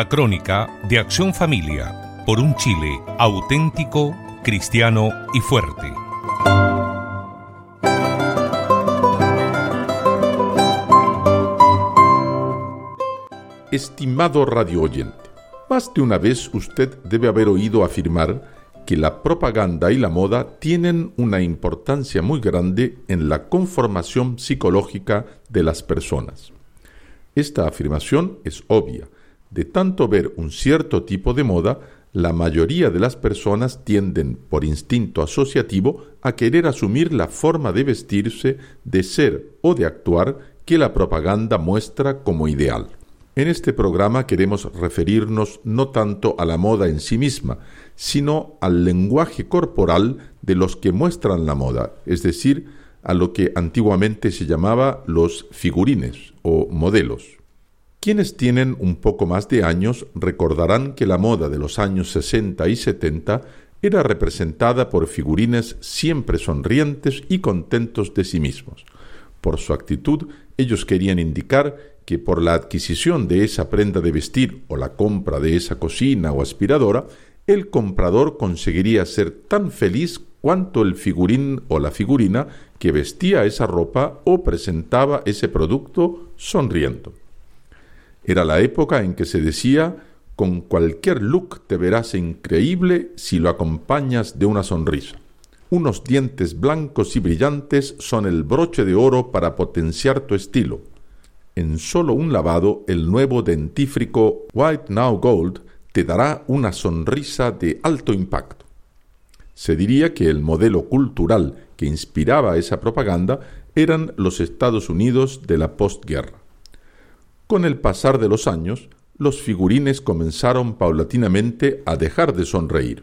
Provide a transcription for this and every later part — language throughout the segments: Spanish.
La crónica de Acción Familia por un Chile auténtico, cristiano y fuerte. Estimado radio oyente, más de una vez usted debe haber oído afirmar que la propaganda y la moda tienen una importancia muy grande en la conformación psicológica de las personas. Esta afirmación es obvia. De tanto ver un cierto tipo de moda, la mayoría de las personas tienden, por instinto asociativo, a querer asumir la forma de vestirse, de ser o de actuar que la propaganda muestra como ideal. En este programa queremos referirnos no tanto a la moda en sí misma, sino al lenguaje corporal de los que muestran la moda, es decir, a lo que antiguamente se llamaba los figurines o modelos. Quienes tienen un poco más de años recordarán que la moda de los años 60 y 70 era representada por figurines siempre sonrientes y contentos de sí mismos. Por su actitud, ellos querían indicar que por la adquisición de esa prenda de vestir o la compra de esa cocina o aspiradora, el comprador conseguiría ser tan feliz cuanto el figurín o la figurina que vestía esa ropa o presentaba ese producto sonriendo. Era la época en que se decía con cualquier look te verás increíble si lo acompañas de una sonrisa. Unos dientes blancos y brillantes son el broche de oro para potenciar tu estilo en solo un lavado el nuevo dentífrico White Now Gold te dará una sonrisa de alto impacto. Se diría que el modelo cultural que inspiraba esa propaganda eran los Estados Unidos de la postguerra. Con el pasar de los años, los figurines comenzaron paulatinamente a dejar de sonreír.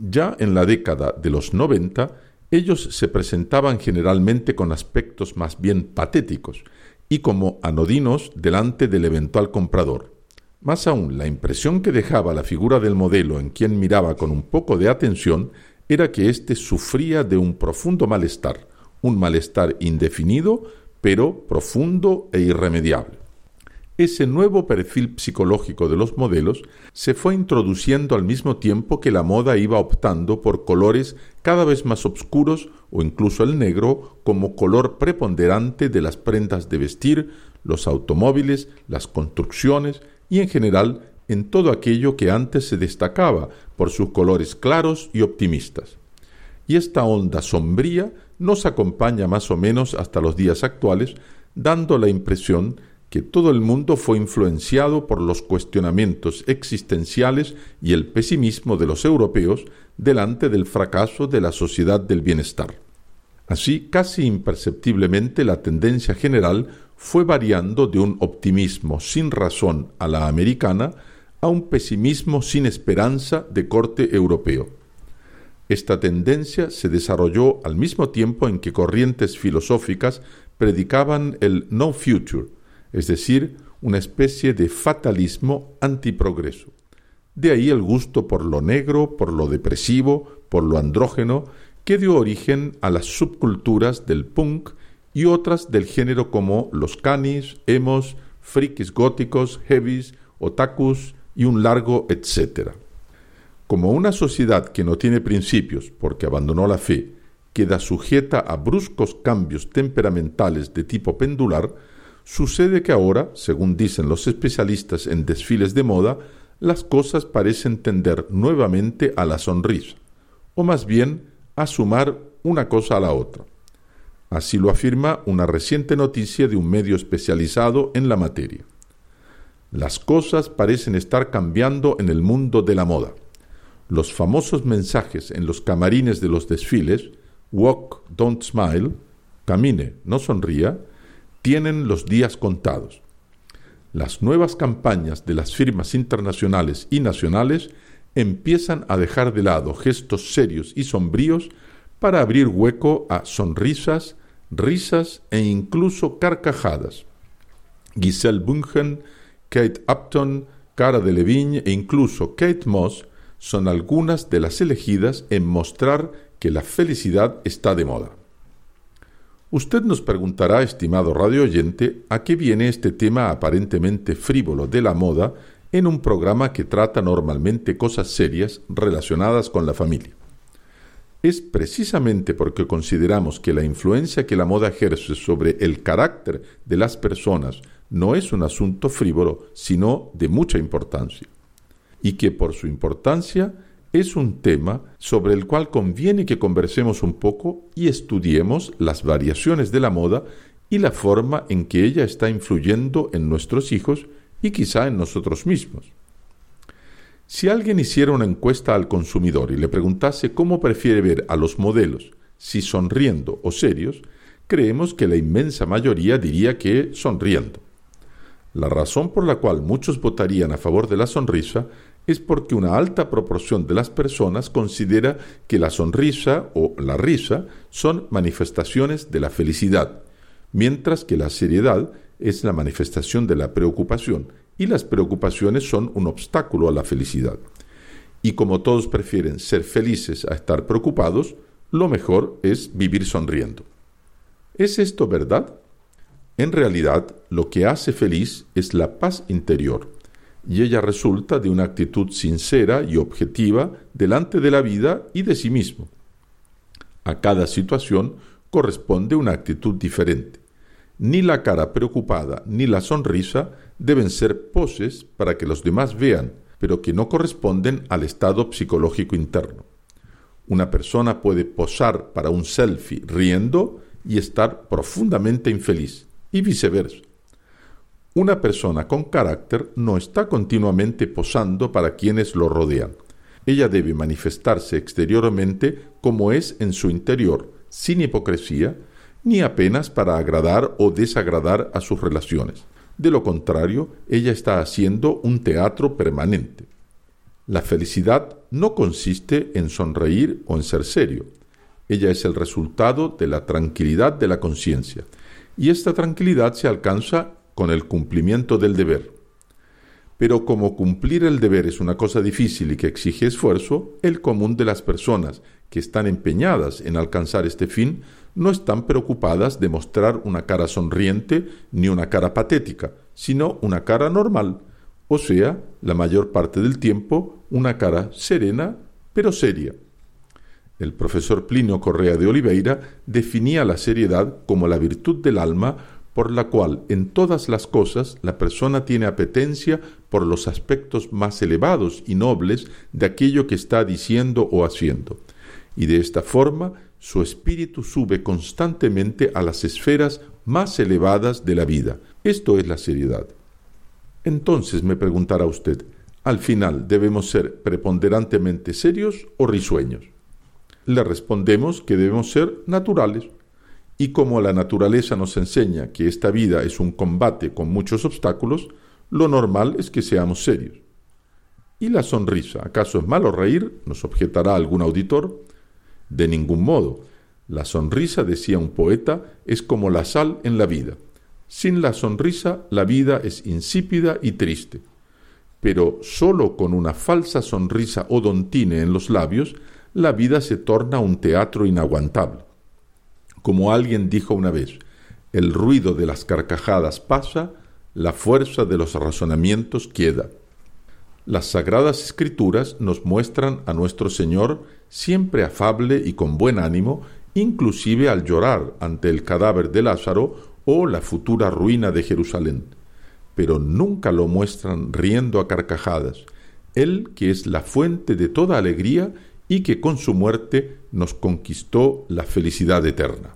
Ya en la década de los 90, ellos se presentaban generalmente con aspectos más bien patéticos, y como anodinos delante del eventual comprador. Más aún, la impresión que dejaba la figura del modelo en quien miraba con un poco de atención era que éste sufría de un profundo malestar, un malestar indefinido, pero profundo e irremediable. Ese nuevo perfil psicológico de los modelos se fue introduciendo al mismo tiempo que la moda iba optando por colores cada vez más oscuros o incluso el negro como color preponderante de las prendas de vestir, los automóviles, las construcciones y en general en todo aquello que antes se destacaba por sus colores claros y optimistas. Y esta onda sombría nos acompaña más o menos hasta los días actuales, dando la impresión que todo el mundo fue influenciado por los cuestionamientos existenciales y el pesimismo de los europeos delante del fracaso de la sociedad del bienestar. Así, casi imperceptiblemente, la tendencia general fue variando de un optimismo sin razón a la americana a un pesimismo sin esperanza de corte europeo. Esta tendencia se desarrolló al mismo tiempo en que corrientes filosóficas predicaban el no future, es decir, una especie de fatalismo antiprogreso. De ahí el gusto por lo negro, por lo depresivo, por lo andrógeno, que dio origen a las subculturas del punk y otras del género como los canis, emos, frikis góticos, heavies, otakus y un largo etcétera. Como una sociedad que no tiene principios porque abandonó la fe, queda sujeta a bruscos cambios temperamentales de tipo pendular, Sucede que ahora, según dicen los especialistas en desfiles de moda, las cosas parecen tender nuevamente a la sonrisa, o más bien a sumar una cosa a la otra. Así lo afirma una reciente noticia de un medio especializado en la materia. Las cosas parecen estar cambiando en el mundo de la moda. Los famosos mensajes en los camarines de los desfiles, Walk, don't smile, camine, no sonría, tienen los días contados. Las nuevas campañas de las firmas internacionales y nacionales empiezan a dejar de lado gestos serios y sombríos para abrir hueco a sonrisas, risas e incluso carcajadas. Giselle Bungen, Kate Upton, Cara Delevingne e incluso Kate Moss son algunas de las elegidas en mostrar que la felicidad está de moda. Usted nos preguntará, estimado radio oyente, a qué viene este tema aparentemente frívolo de la moda en un programa que trata normalmente cosas serias relacionadas con la familia. Es precisamente porque consideramos que la influencia que la moda ejerce sobre el carácter de las personas no es un asunto frívolo, sino de mucha importancia, y que por su importancia es un tema sobre el cual conviene que conversemos un poco y estudiemos las variaciones de la moda y la forma en que ella está influyendo en nuestros hijos y quizá en nosotros mismos. Si alguien hiciera una encuesta al consumidor y le preguntase cómo prefiere ver a los modelos, si sonriendo o serios, creemos que la inmensa mayoría diría que sonriendo. La razón por la cual muchos votarían a favor de la sonrisa es porque una alta proporción de las personas considera que la sonrisa o la risa son manifestaciones de la felicidad, mientras que la seriedad es la manifestación de la preocupación y las preocupaciones son un obstáculo a la felicidad. Y como todos prefieren ser felices a estar preocupados, lo mejor es vivir sonriendo. ¿Es esto verdad? En realidad, lo que hace feliz es la paz interior, y ella resulta de una actitud sincera y objetiva delante de la vida y de sí mismo. A cada situación corresponde una actitud diferente. Ni la cara preocupada ni la sonrisa deben ser poses para que los demás vean, pero que no corresponden al estado psicológico interno. Una persona puede posar para un selfie riendo y estar profundamente infeliz, y viceversa. Una persona con carácter no está continuamente posando para quienes lo rodean. Ella debe manifestarse exteriormente como es en su interior, sin hipocresía, ni apenas para agradar o desagradar a sus relaciones. De lo contrario, ella está haciendo un teatro permanente. La felicidad no consiste en sonreír o en ser serio. Ella es el resultado de la tranquilidad de la conciencia. Y esta tranquilidad se alcanza con el cumplimiento del deber. Pero como cumplir el deber es una cosa difícil y que exige esfuerzo, el común de las personas que están empeñadas en alcanzar este fin no están preocupadas de mostrar una cara sonriente ni una cara patética, sino una cara normal, o sea, la mayor parte del tiempo una cara serena pero seria. El profesor Plinio Correa de Oliveira definía la seriedad como la virtud del alma por la cual en todas las cosas la persona tiene apetencia por los aspectos más elevados y nobles de aquello que está diciendo o haciendo, y de esta forma su espíritu sube constantemente a las esferas más elevadas de la vida. Esto es la seriedad. Entonces me preguntará usted, al final debemos ser preponderantemente serios o risueños. Le respondemos que debemos ser naturales, y como la naturaleza nos enseña que esta vida es un combate con muchos obstáculos, lo normal es que seamos serios. ¿Y la sonrisa? ¿Acaso es malo reír? nos objetará algún auditor. De ningún modo. La sonrisa, decía un poeta, es como la sal en la vida. Sin la sonrisa la vida es insípida y triste. Pero sólo con una falsa sonrisa odontine en los labios, la vida se torna un teatro inaguantable. Como alguien dijo una vez, el ruido de las carcajadas pasa, la fuerza de los razonamientos queda. Las sagradas escrituras nos muestran a nuestro Señor siempre afable y con buen ánimo, inclusive al llorar ante el cadáver de Lázaro o la futura ruina de Jerusalén. Pero nunca lo muestran riendo a carcajadas, Él que es la fuente de toda alegría y que con su muerte nos conquistó la felicidad eterna.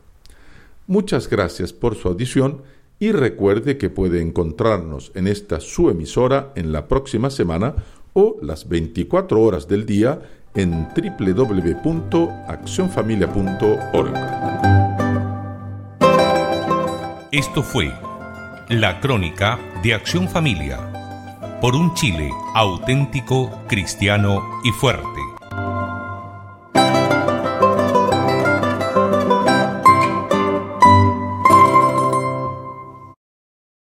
Muchas gracias por su audición y recuerde que puede encontrarnos en esta su emisora en la próxima semana o las 24 horas del día en www.accionfamilia.org. Esto fue la crónica de Acción Familia por un Chile auténtico, cristiano y fuerte